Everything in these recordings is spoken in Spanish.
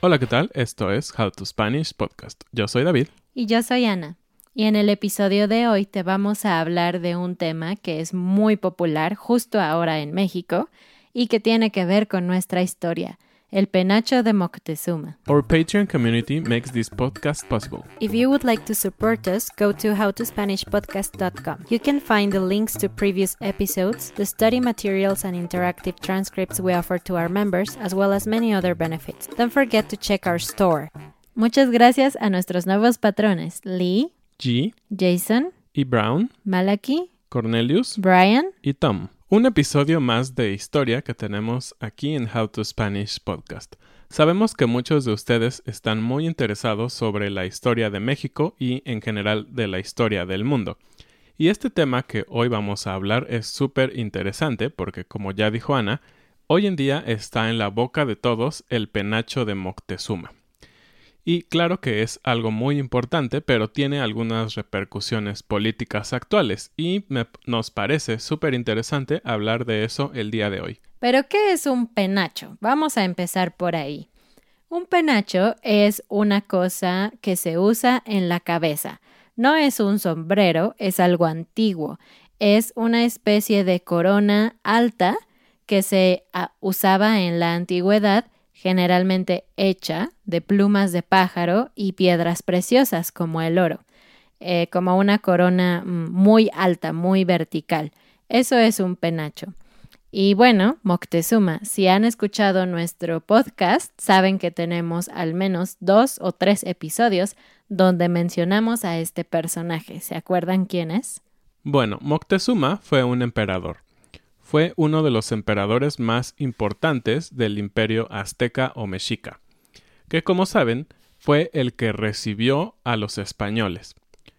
Hola, ¿qué tal? Esto es How to Spanish Podcast. Yo soy David. Y yo soy Ana. Y en el episodio de hoy te vamos a hablar de un tema que es muy popular justo ahora en México y que tiene que ver con nuestra historia, el penacho de Moctezuma. Our Patreon community makes this podcast possible. If you would like to support us, go to howtospanishpodcast.com. You can find the links to previous episodes, the study materials and interactive transcripts we offer to our members, as well as many other benefits. Don't forget to check our store. Muchas gracias a nuestros nuevos patrones, Lee, G Jason, y Brown, Malaki, Cornelius Brian, y Tom. Un episodio más de historia que tenemos aquí en How to Spanish Podcast. Sabemos que muchos de ustedes están muy interesados sobre la historia de México y en general de la historia del mundo. Y este tema que hoy vamos a hablar es súper interesante porque, como ya dijo Ana, hoy en día está en la boca de todos el penacho de Moctezuma. Y claro que es algo muy importante, pero tiene algunas repercusiones políticas actuales y me, nos parece súper interesante hablar de eso el día de hoy. Pero ¿qué es un penacho? Vamos a empezar por ahí. Un penacho es una cosa que se usa en la cabeza. No es un sombrero, es algo antiguo. Es una especie de corona alta que se uh, usaba en la antigüedad generalmente hecha de plumas de pájaro y piedras preciosas como el oro, eh, como una corona muy alta, muy vertical. Eso es un penacho. Y bueno, Moctezuma, si han escuchado nuestro podcast, saben que tenemos al menos dos o tres episodios donde mencionamos a este personaje. ¿Se acuerdan quién es? Bueno, Moctezuma fue un emperador fue uno de los emperadores más importantes del imperio azteca o mexica, que como saben fue el que recibió a los españoles.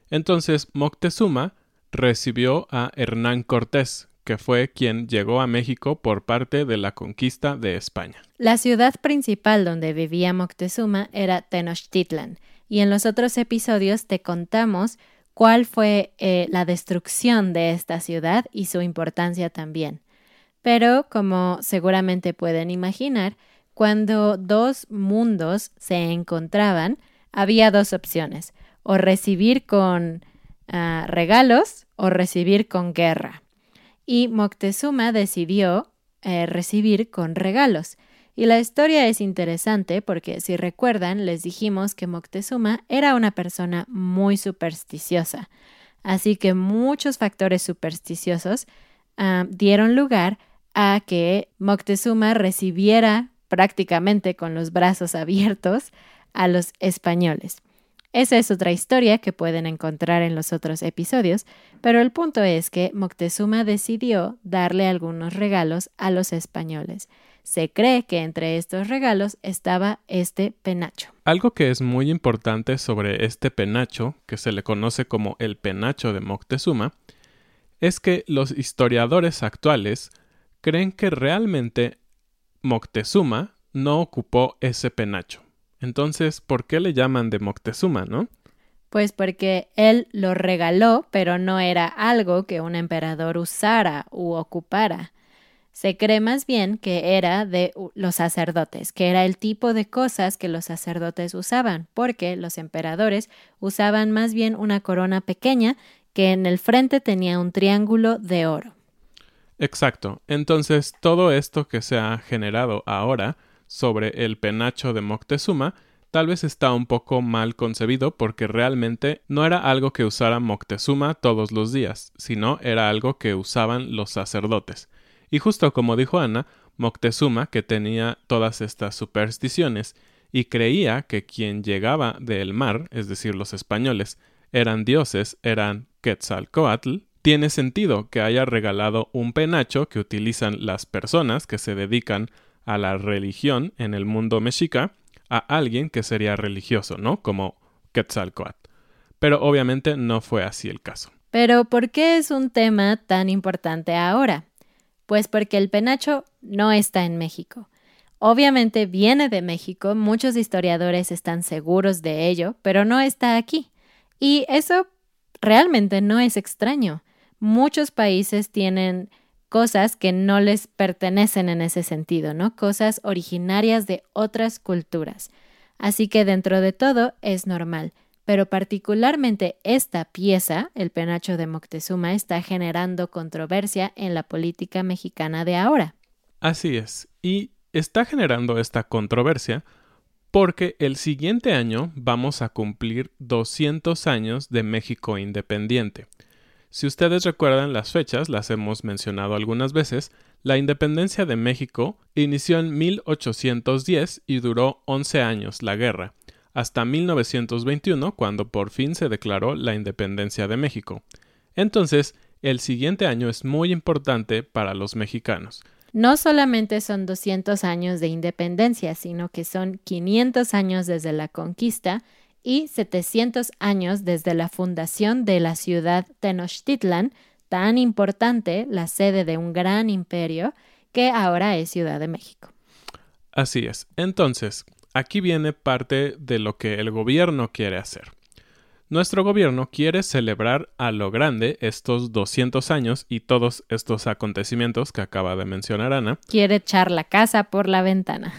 Entonces Moctezuma recibió a Hernán Cortés, que fue quien llegó a México por parte de la conquista de España. La ciudad principal donde vivía Moctezuma era Tenochtitlan, y en los otros episodios te contamos cuál fue eh, la destrucción de esta ciudad y su importancia también. Pero, como seguramente pueden imaginar, cuando dos mundos se encontraban, había dos opciones, o recibir con uh, regalos o recibir con guerra. Y Moctezuma decidió eh, recibir con regalos. Y la historia es interesante porque si recuerdan, les dijimos que Moctezuma era una persona muy supersticiosa. Así que muchos factores supersticiosos uh, dieron lugar a que Moctezuma recibiera prácticamente con los brazos abiertos a los españoles. Esa es otra historia que pueden encontrar en los otros episodios, pero el punto es que Moctezuma decidió darle algunos regalos a los españoles. Se cree que entre estos regalos estaba este penacho. Algo que es muy importante sobre este penacho, que se le conoce como el penacho de Moctezuma, es que los historiadores actuales creen que realmente Moctezuma no ocupó ese penacho. Entonces, ¿por qué le llaman de Moctezuma, no? Pues porque él lo regaló, pero no era algo que un emperador usara u ocupara. Se cree más bien que era de los sacerdotes, que era el tipo de cosas que los sacerdotes usaban, porque los emperadores usaban más bien una corona pequeña que en el frente tenía un triángulo de oro. Exacto. Entonces, todo esto que se ha generado ahora sobre el penacho de Moctezuma tal vez está un poco mal concebido porque realmente no era algo que usara Moctezuma todos los días, sino era algo que usaban los sacerdotes. Y justo como dijo Ana, Moctezuma, que tenía todas estas supersticiones y creía que quien llegaba del mar, es decir, los españoles, eran dioses, eran Quetzalcoatl, tiene sentido que haya regalado un penacho que utilizan las personas que se dedican a la religión en el mundo mexica a alguien que sería religioso, ¿no? Como Quetzalcoatl. Pero obviamente no fue así el caso. Pero ¿por qué es un tema tan importante ahora? Pues porque el penacho no está en México. Obviamente viene de México, muchos historiadores están seguros de ello, pero no está aquí. Y eso realmente no es extraño. Muchos países tienen cosas que no les pertenecen en ese sentido, ¿no? Cosas originarias de otras culturas. Así que dentro de todo es normal, pero particularmente esta pieza, el penacho de Moctezuma, está generando controversia en la política mexicana de ahora. Así es, y está generando esta controversia porque el siguiente año vamos a cumplir 200 años de México independiente. Si ustedes recuerdan las fechas, las hemos mencionado algunas veces, la independencia de México inició en 1810 y duró 11 años la guerra, hasta 1921 cuando por fin se declaró la independencia de México. Entonces, el siguiente año es muy importante para los mexicanos. No solamente son 200 años de independencia, sino que son 500 años desde la conquista y 700 años desde la fundación de la ciudad Tenochtitlan, tan importante, la sede de un gran imperio, que ahora es Ciudad de México. Así es. Entonces, aquí viene parte de lo que el gobierno quiere hacer. Nuestro gobierno quiere celebrar a lo grande estos 200 años y todos estos acontecimientos que acaba de mencionar Ana. Quiere echar la casa por la ventana.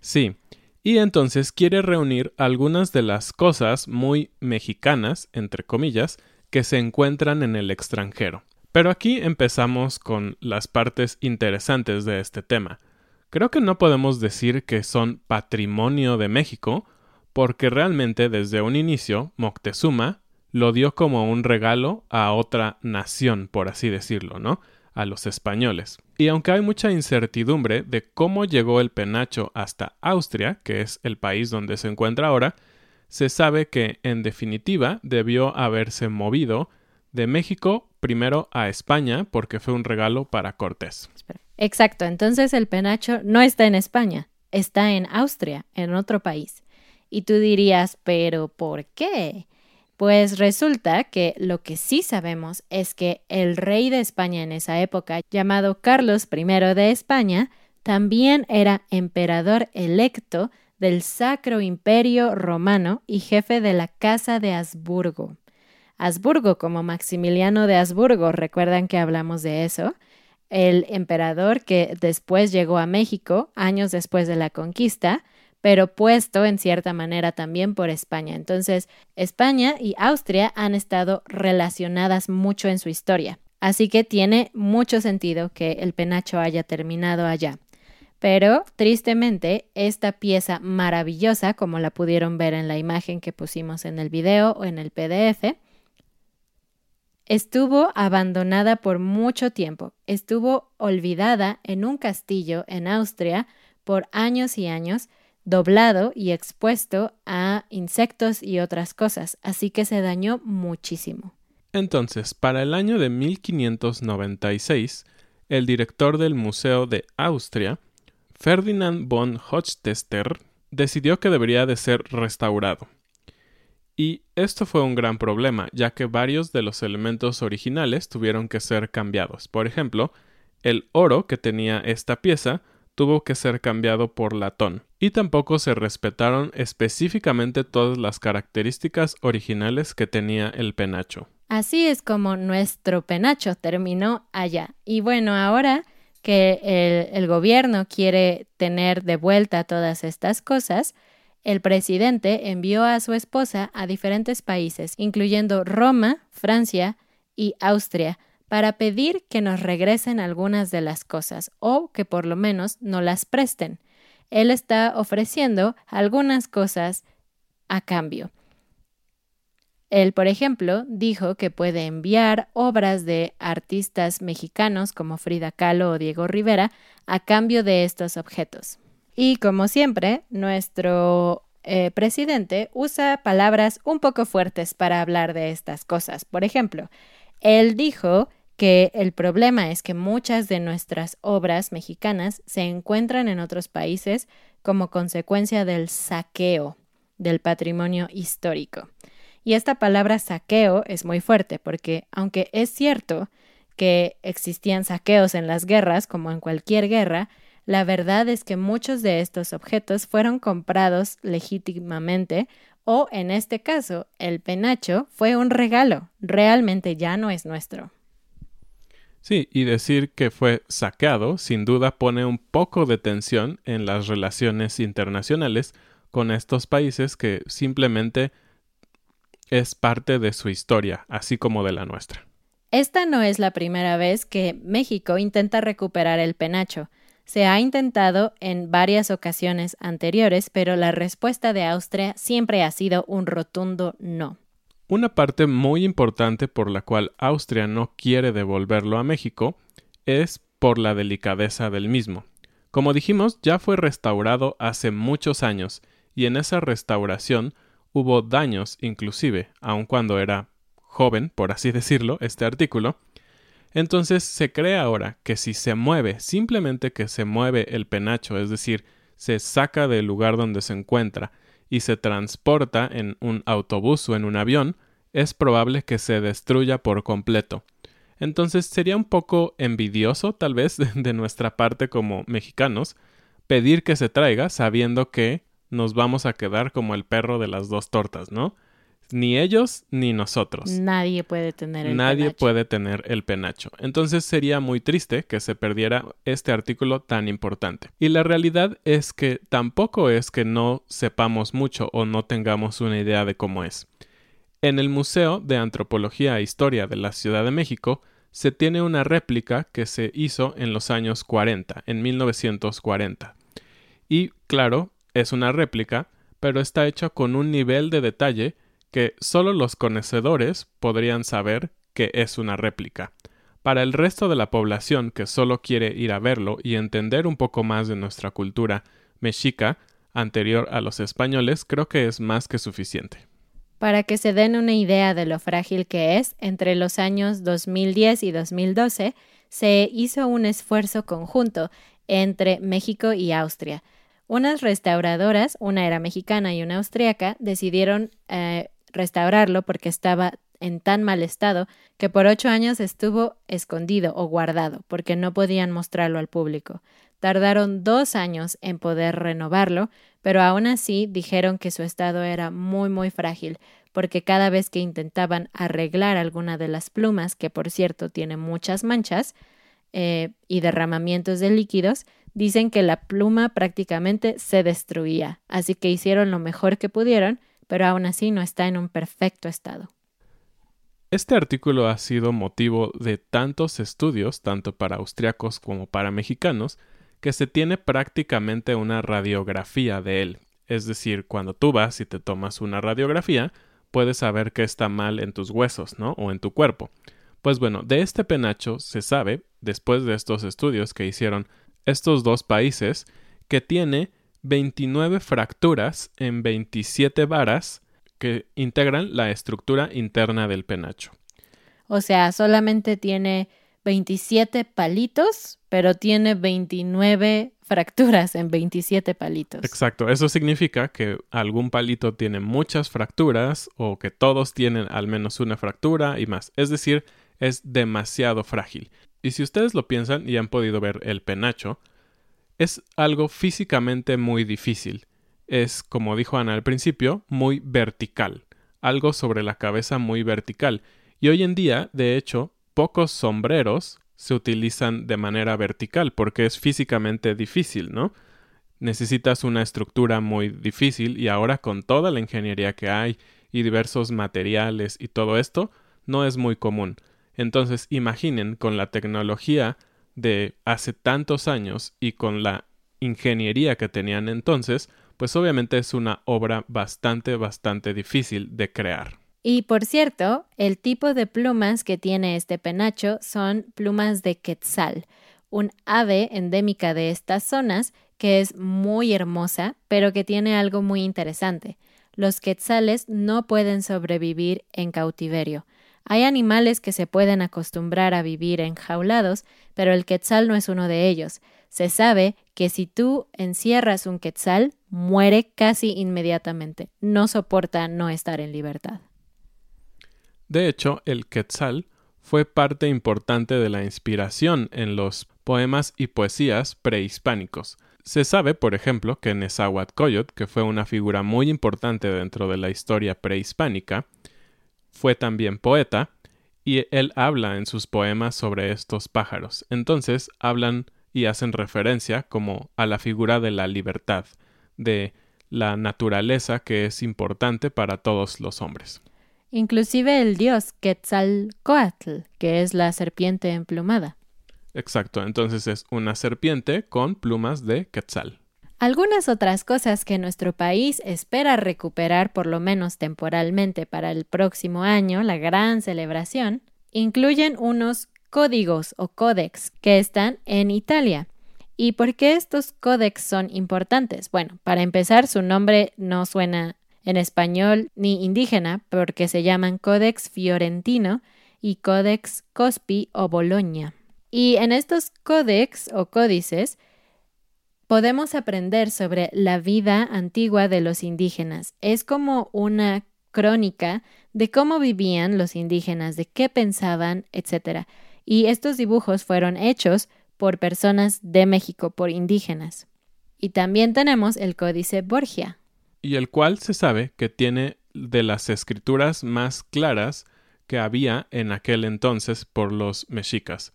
Sí, y entonces quiere reunir algunas de las cosas muy mexicanas, entre comillas, que se encuentran en el extranjero. Pero aquí empezamos con las partes interesantes de este tema. Creo que no podemos decir que son patrimonio de México, porque realmente desde un inicio Moctezuma lo dio como un regalo a otra nación, por así decirlo, ¿no? a los españoles. Y aunque hay mucha incertidumbre de cómo llegó el penacho hasta Austria, que es el país donde se encuentra ahora, se sabe que en definitiva debió haberse movido de México primero a España porque fue un regalo para Cortés. Exacto, entonces el penacho no está en España, está en Austria, en otro país. Y tú dirías, pero ¿por qué? Pues resulta que lo que sí sabemos es que el rey de España en esa época, llamado Carlos I de España, también era emperador electo del Sacro Imperio Romano y jefe de la Casa de Habsburgo. Habsburgo como Maximiliano de Habsburgo, recuerdan que hablamos de eso, el emperador que después llegó a México, años después de la conquista, pero puesto en cierta manera también por España. Entonces, España y Austria han estado relacionadas mucho en su historia. Así que tiene mucho sentido que el penacho haya terminado allá. Pero, tristemente, esta pieza maravillosa, como la pudieron ver en la imagen que pusimos en el video o en el PDF, estuvo abandonada por mucho tiempo. Estuvo olvidada en un castillo en Austria por años y años doblado y expuesto a insectos y otras cosas, así que se dañó muchísimo. Entonces, para el año de 1596, el director del Museo de Austria, Ferdinand von Hochtester, decidió que debería de ser restaurado. Y esto fue un gran problema, ya que varios de los elementos originales tuvieron que ser cambiados. Por ejemplo, El oro que tenía esta pieza tuvo que ser cambiado por latón, y tampoco se respetaron específicamente todas las características originales que tenía el penacho. Así es como nuestro penacho terminó allá. Y bueno, ahora que el, el, gobierno quiere tener de vuelta todas estas cosas, el presidente envió a su esposa a diferentes países, incluyendo Roma, Francia y Austria, para pedir que nos regresen algunas de las cosas o que por lo menos no las presten. Él está ofreciendo algunas cosas a cambio. Él, por ejemplo, dijo que puede enviar obras de artistas mexicanos como Frida Kahlo o Diego Rivera a cambio de estos objetos. Y como siempre, nuestro eh, presidente usa palabras un poco fuertes para hablar de estas cosas. Por ejemplo, él dijo que el problema es que muchas de nuestras obras mexicanas se encuentran en otros países como consecuencia del saqueo del patrimonio histórico. Y esta palabra saqueo es muy fuerte porque aunque es cierto que existían saqueos en las guerras, como en cualquier guerra, la verdad es que muchos de estos objetos fueron comprados legítimamente o, en este caso, el penacho fue un regalo, realmente ya no es nuestro. Sí, y decir que fue saqueado sin duda pone un poco de tensión en las relaciones internacionales con estos países que simplemente es parte de su historia, así como de la nuestra. Esta no es la primera vez que México intenta recuperar el penacho. Se ha intentado en varias ocasiones anteriores, pero la respuesta de Austria siempre ha sido un rotundo no. Una parte muy importante por la cual Austria no quiere devolverlo a México es por la delicadeza del mismo. Como dijimos, ya fue restaurado hace muchos años y en esa restauración hubo daños inclusive, aun cuando era joven, por así decirlo, este artículo. Entonces se cree ahora que si se mueve, simplemente que se mueve el penacho, es decir, se saca del lugar donde se encuentra y se transporta en un autobús o en un avión, es probable que se destruya por completo. Entonces sería un poco envidioso, tal vez, de nuestra parte como mexicanos, pedir que se traiga sabiendo que nos vamos a quedar como el perro de las dos tortas, ¿no? Ni ellos ni nosotros. Nadie puede tener el Nadie penacho. puede tener el penacho. Entonces sería muy triste que se perdiera este artículo tan importante. Y la realidad es que tampoco es que no sepamos mucho o no tengamos una idea de cómo es. En el Museo de Antropología e Historia de la Ciudad de México se tiene una réplica que se hizo en los años 40, en 1940. Y claro, es una réplica, pero está hecha con un nivel de detalle que solo los conocedores podrían saber que es una réplica. Para el resto de la población que solo quiere ir a verlo y entender un poco más de nuestra cultura mexica anterior a los españoles, creo que es más que suficiente. Para que se den una idea de lo frágil que es, entre los años 2010 y 2012 se hizo un esfuerzo conjunto entre México y Austria. Unas restauradoras, una era mexicana y una austriaca, decidieron eh, restaurarlo porque estaba en tan mal estado que por ocho años estuvo escondido o guardado porque no podían mostrarlo al público. Tardaron dos años en poder renovarlo, pero aún así dijeron que su estado era muy muy frágil, porque cada vez que intentaban arreglar alguna de las plumas, que por cierto tiene muchas manchas eh, y derramamientos de líquidos, dicen que la pluma prácticamente se destruía, así que hicieron lo mejor que pudieron, pero aún así no está en un perfecto estado. Este artículo ha sido motivo de tantos estudios, tanto para austriacos como para mexicanos, que se tiene prácticamente una radiografía de él. Es decir, cuando tú vas y te tomas una radiografía, puedes saber qué está mal en tus huesos, ¿no? O en tu cuerpo. Pues bueno, de este penacho se sabe, después de estos estudios que hicieron estos dos países, que tiene 29 fracturas en 27 varas que integran la estructura interna del penacho. O sea, solamente tiene 27 palitos, pero tiene 29 fracturas en 27 palitos. Exacto, eso significa que algún palito tiene muchas fracturas o que todos tienen al menos una fractura y más. Es decir, es demasiado frágil. Y si ustedes lo piensan y han podido ver el penacho, es algo físicamente muy difícil. Es, como dijo Ana al principio, muy vertical, algo sobre la cabeza muy vertical. Y hoy en día, de hecho, pocos sombreros se utilizan de manera vertical porque es físicamente difícil, ¿no? Necesitas una estructura muy difícil y ahora con toda la ingeniería que hay y diversos materiales y todo esto, no es muy común. Entonces imaginen con la tecnología de hace tantos años y con la ingeniería que tenían entonces, pues obviamente es una obra bastante, bastante difícil de crear. Y por cierto, el tipo de plumas que tiene este penacho son plumas de quetzal, un ave endémica de estas zonas que es muy hermosa, pero que tiene algo muy interesante. Los quetzales no pueden sobrevivir en cautiverio. Hay animales que se pueden acostumbrar a vivir enjaulados, pero el quetzal no es uno de ellos. Se sabe que si tú encierras un quetzal, muere casi inmediatamente. No soporta no estar en libertad. De hecho, el quetzal fue parte importante de la inspiración en los poemas y poesías prehispánicos. Se sabe, por ejemplo, que Nezahualcóyotl, que fue una figura muy importante dentro de la historia prehispánica, fue también poeta y él habla en sus poemas sobre estos pájaros. Entonces hablan y hacen referencia como a la figura de la libertad, de la naturaleza que es importante para todos los hombres. Inclusive el dios Quetzalcoatl, que es la serpiente emplumada. Exacto, entonces es una serpiente con plumas de quetzal. Algunas otras cosas que nuestro país espera recuperar por lo menos temporalmente para el próximo año, la gran celebración, incluyen unos códigos o códex que están en Italia. ¿Y por qué estos códex son importantes? Bueno, para empezar, su nombre no suena en español ni indígena porque se llaman Códex Fiorentino y Códex Cospi o Bologna. Y en estos códex o códices podemos aprender sobre la vida antigua de los indígenas. Es como una crónica de cómo vivían los indígenas, de qué pensaban, etc. Y estos dibujos fueron hechos por personas de México, por indígenas. Y también tenemos el Códice Borgia. Y el cual se sabe que tiene de las escrituras más claras que había en aquel entonces por los mexicas.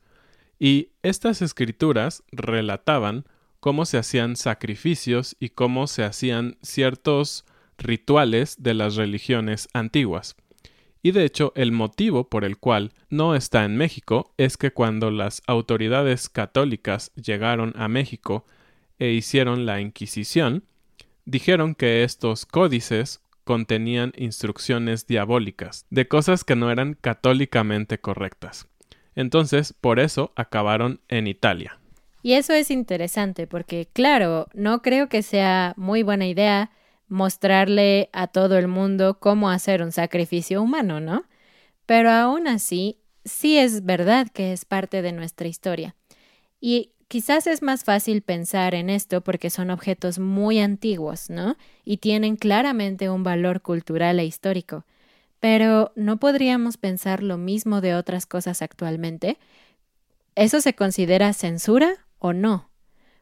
Y estas escrituras relataban cómo se hacían sacrificios y cómo se hacían ciertos rituales de las religiones antiguas. Y de hecho, el motivo por el cual no está en México es que cuando las autoridades católicas llegaron a México e hicieron la Inquisición, dijeron que estos códices contenían instrucciones diabólicas, de cosas que no eran católicamente correctas. Entonces, por eso acabaron en Italia. Y eso es interesante porque, claro, no creo que sea muy buena idea mostrarle a todo el mundo cómo hacer un sacrificio humano, ¿no? Pero aún así, sí es verdad que es parte de nuestra historia. Y quizás es más fácil pensar en esto porque son objetos muy antiguos, ¿no? Y tienen claramente un valor cultural e histórico. Pero ¿no podríamos pensar lo mismo de otras cosas actualmente? ¿Eso se considera censura o no.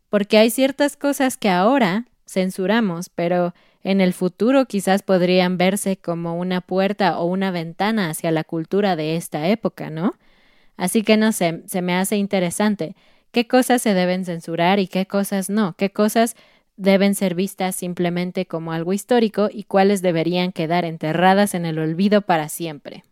Porque hay ciertas cosas que ahora censuramos, pero en el futuro quizás podrían verse como una puerta o una ventana hacia la cultura de esta época, ¿no? Así que no sé, se me hace interesante qué cosas se deben censurar y qué cosas no, qué cosas deben ser vistas simplemente como algo histórico y cuáles deberían quedar enterradas en el olvido para siempre.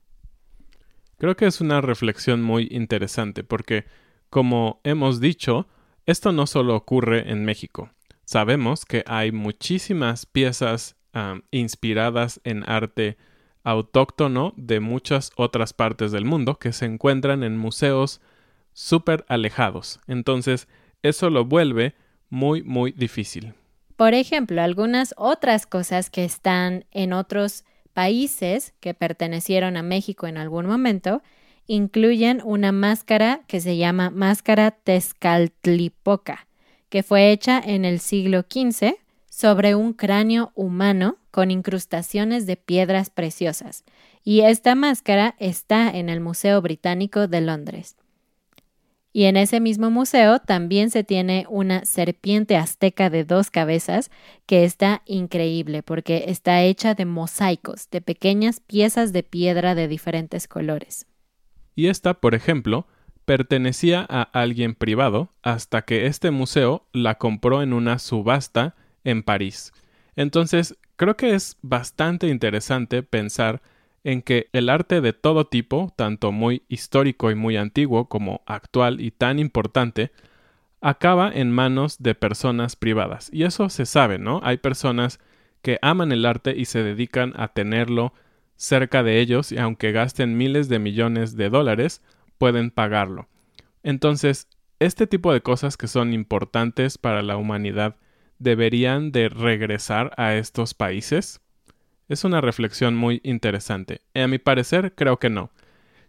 Creo que es una reflexión muy interesante porque, como hemos dicho, esto no solo ocurre en México. Sabemos que hay muchísimas piezas inspiradas en arte autóctono de muchas otras partes del mundo que se encuentran en museos súper alejados. Entonces, eso lo vuelve muy, muy difícil. Por ejemplo, algunas otras cosas que están en otros países que pertenecieron a México en algún momento incluyen una máscara que se llama máscara Tezcatlipoca, que fue hecha en el siglo XV sobre un cráneo humano con incrustaciones de piedras preciosas, y esta máscara está en el Museo Británico de Londres. Y en ese mismo museo también se tiene una serpiente azteca de dos cabezas que está increíble porque está hecha de mosaicos, de pequeñas piezas de piedra de diferentes colores. Y esta, por ejemplo, pertenecía a alguien privado hasta que este museo la compró en una subasta en París. Entonces, creo que es bastante interesante pensar en que el arte de todo tipo, tanto muy histórico y muy antiguo como actual y tan importante, acaba en manos de personas privadas. Y eso se sabe, ¿no? Hay personas que aman el arte y se dedican a tenerlo cerca de ellos y aunque gasten miles de millones de dólares, pueden pagarlo. Entonces, este tipo de cosas que son importantes para la humanidad deberían de regresar a estos países es una reflexión muy interesante. A mi parecer, creo que no.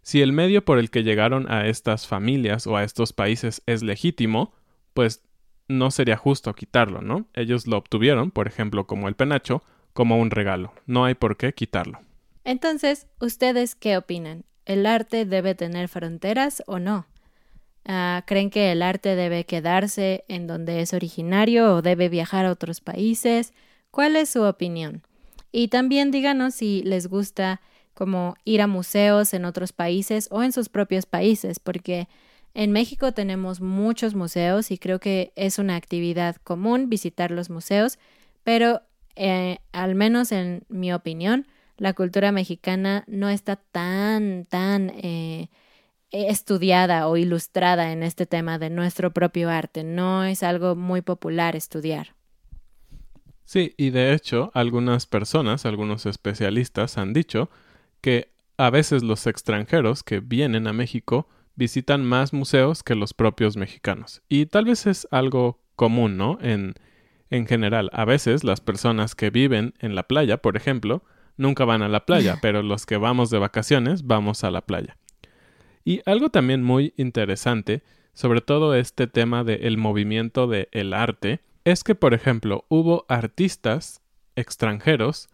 Si el medio por el que llegaron a estas familias o a estos países es legítimo, pues no sería justo quitarlo, ¿no? Ellos lo obtuvieron, por ejemplo, como el penacho, como un regalo. No hay por qué quitarlo. Entonces, ¿ustedes qué opinan? ¿El arte debe tener fronteras o no? Ah, ¿Creen que el arte debe quedarse en donde es originario o debe viajar a otros países? ¿Cuál es su opinión? Y también díganos si les gusta como ir a museos en otros países o en sus propios países, porque en México tenemos muchos museos y creo que es una actividad común visitar los museos, pero eh, al menos en mi opinión, la cultura mexicana no está tan, tan eh, estudiada o ilustrada en este tema de nuestro propio arte. No es algo muy popular estudiar. Sí, y de hecho, algunas personas, algunos especialistas han dicho que a veces los extranjeros que vienen a México visitan más museos que los propios mexicanos. Y tal vez es algo común, ¿no? En, en general, a veces las personas que viven en la playa, por ejemplo, nunca van a la playa, pero los que vamos de vacaciones vamos a la playa. Y algo también muy interesante, sobre todo este tema del movimiento del el arte, es que, por ejemplo, hubo artistas extranjeros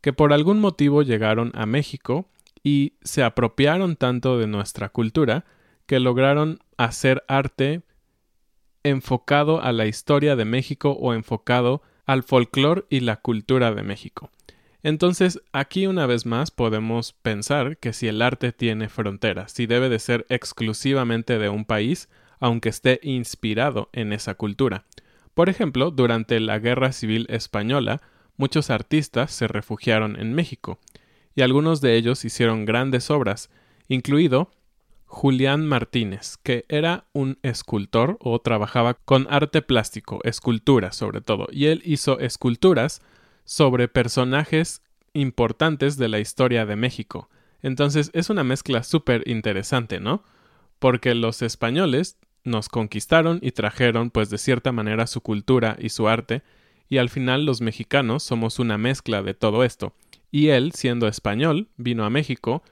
que por algún motivo llegaron a México y se apropiaron tanto de nuestra cultura que lograron hacer arte enfocado a la historia de México o enfocado al folclore y la cultura de México. Entonces, aquí una vez más podemos pensar que si el arte tiene fronteras, si debe de ser exclusivamente de un país, aunque esté inspirado en esa cultura. Por ejemplo, durante la Guerra Civil Española, muchos artistas se refugiaron en México, y algunos de ellos hicieron grandes obras, incluido Julián Martínez, que era un escultor o trabajaba con arte plástico, esculturas sobre todo, y él hizo esculturas sobre personajes importantes de la historia de México. Entonces es una mezcla súper interesante, ¿no? Porque los españoles nos conquistaron y trajeron pues de cierta manera su cultura y su arte, y al final los mexicanos somos una mezcla de todo esto. Y él, siendo español, vino a México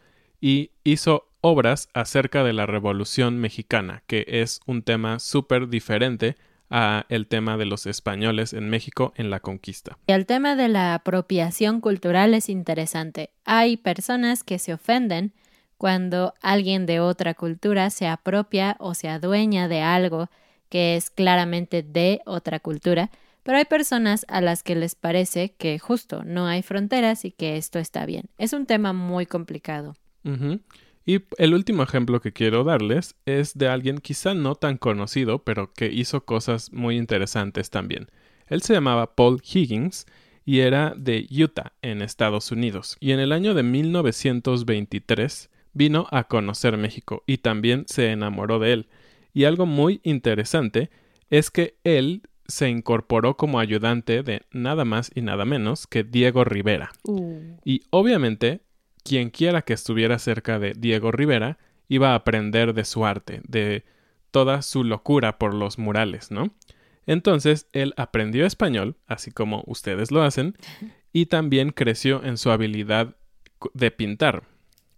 y hizo obras acerca de la Revolución Mexicana, que es un tema súper diferente a el tema de los españoles en México en la conquista. Y el tema de la apropiación cultural es interesante. Hay personas que se ofenden cuando alguien de otra cultura se apropia o se adueña de algo que es claramente de otra cultura, pero hay personas a las que les parece que justo no hay fronteras y que esto está bien. Es un tema muy complicado. Y el último ejemplo que quiero darles es de alguien quizá no tan conocido, pero que hizo cosas muy interesantes también. Él se llamaba Paul Higgins y era de Utah, en Estados Unidos. Y en el año de 1923 vino a conocer México y también se enamoró de él. Y algo muy interesante es que él se incorporó como ayudante de nada más y nada menos que Diego Rivera. Uh. Y obviamente, quien quiera que estuviera cerca de Diego Rivera iba a aprender de su arte, de toda su locura por los murales, ¿no? Entonces él aprendió español, así como ustedes lo hacen, y también creció en su habilidad de pintar.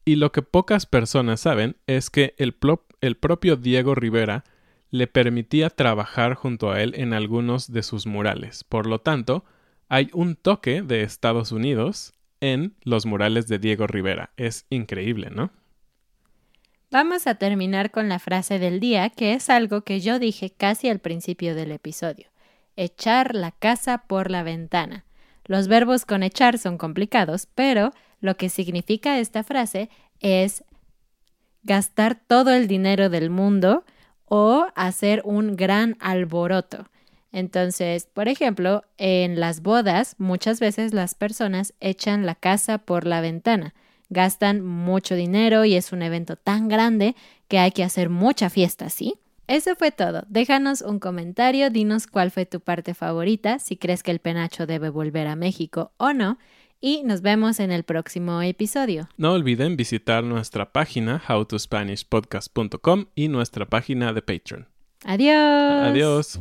Y lo que pocas personas saben es que el propio Diego Rivera le permitía trabajar junto a él en algunos de sus murales. Por lo tanto, hay un toque de Estados Unidos en los murales de Diego Rivera. Es increíble, ¿no? Vamos a terminar con la frase del día, que es algo que yo dije casi al principio del episodio. Echar la casa por la ventana. Los verbos con echar son complicados, pero lo que significa esta frase es gastar todo el dinero del mundo o hacer un gran alboroto. Entonces, por ejemplo, en las bodas muchas veces las personas echan la casa por la ventana gastan mucho dinero y es un evento tan grande que hay que hacer mucha fiesta, ¿sí? Eso fue todo. Déjanos un comentario, dinos cuál fue tu parte favorita, si crees que el penacho debe volver a México o no, y nos vemos en el próximo episodio. No olviden visitar nuestra página howtospanishpodcast.com y nuestra página de Patreon. Adiós. Adiós.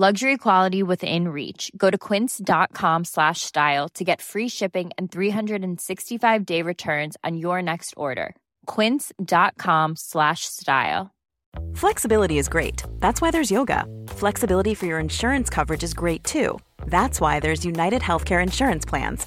Luxury quality within reach. Go to quince.com slash style to get free shipping and 365 day returns on your next order. Quince.com slash style. Flexibility is great. That's why there's yoga. Flexibility for your insurance coverage is great too. That's why there's United Healthcare Insurance Plans.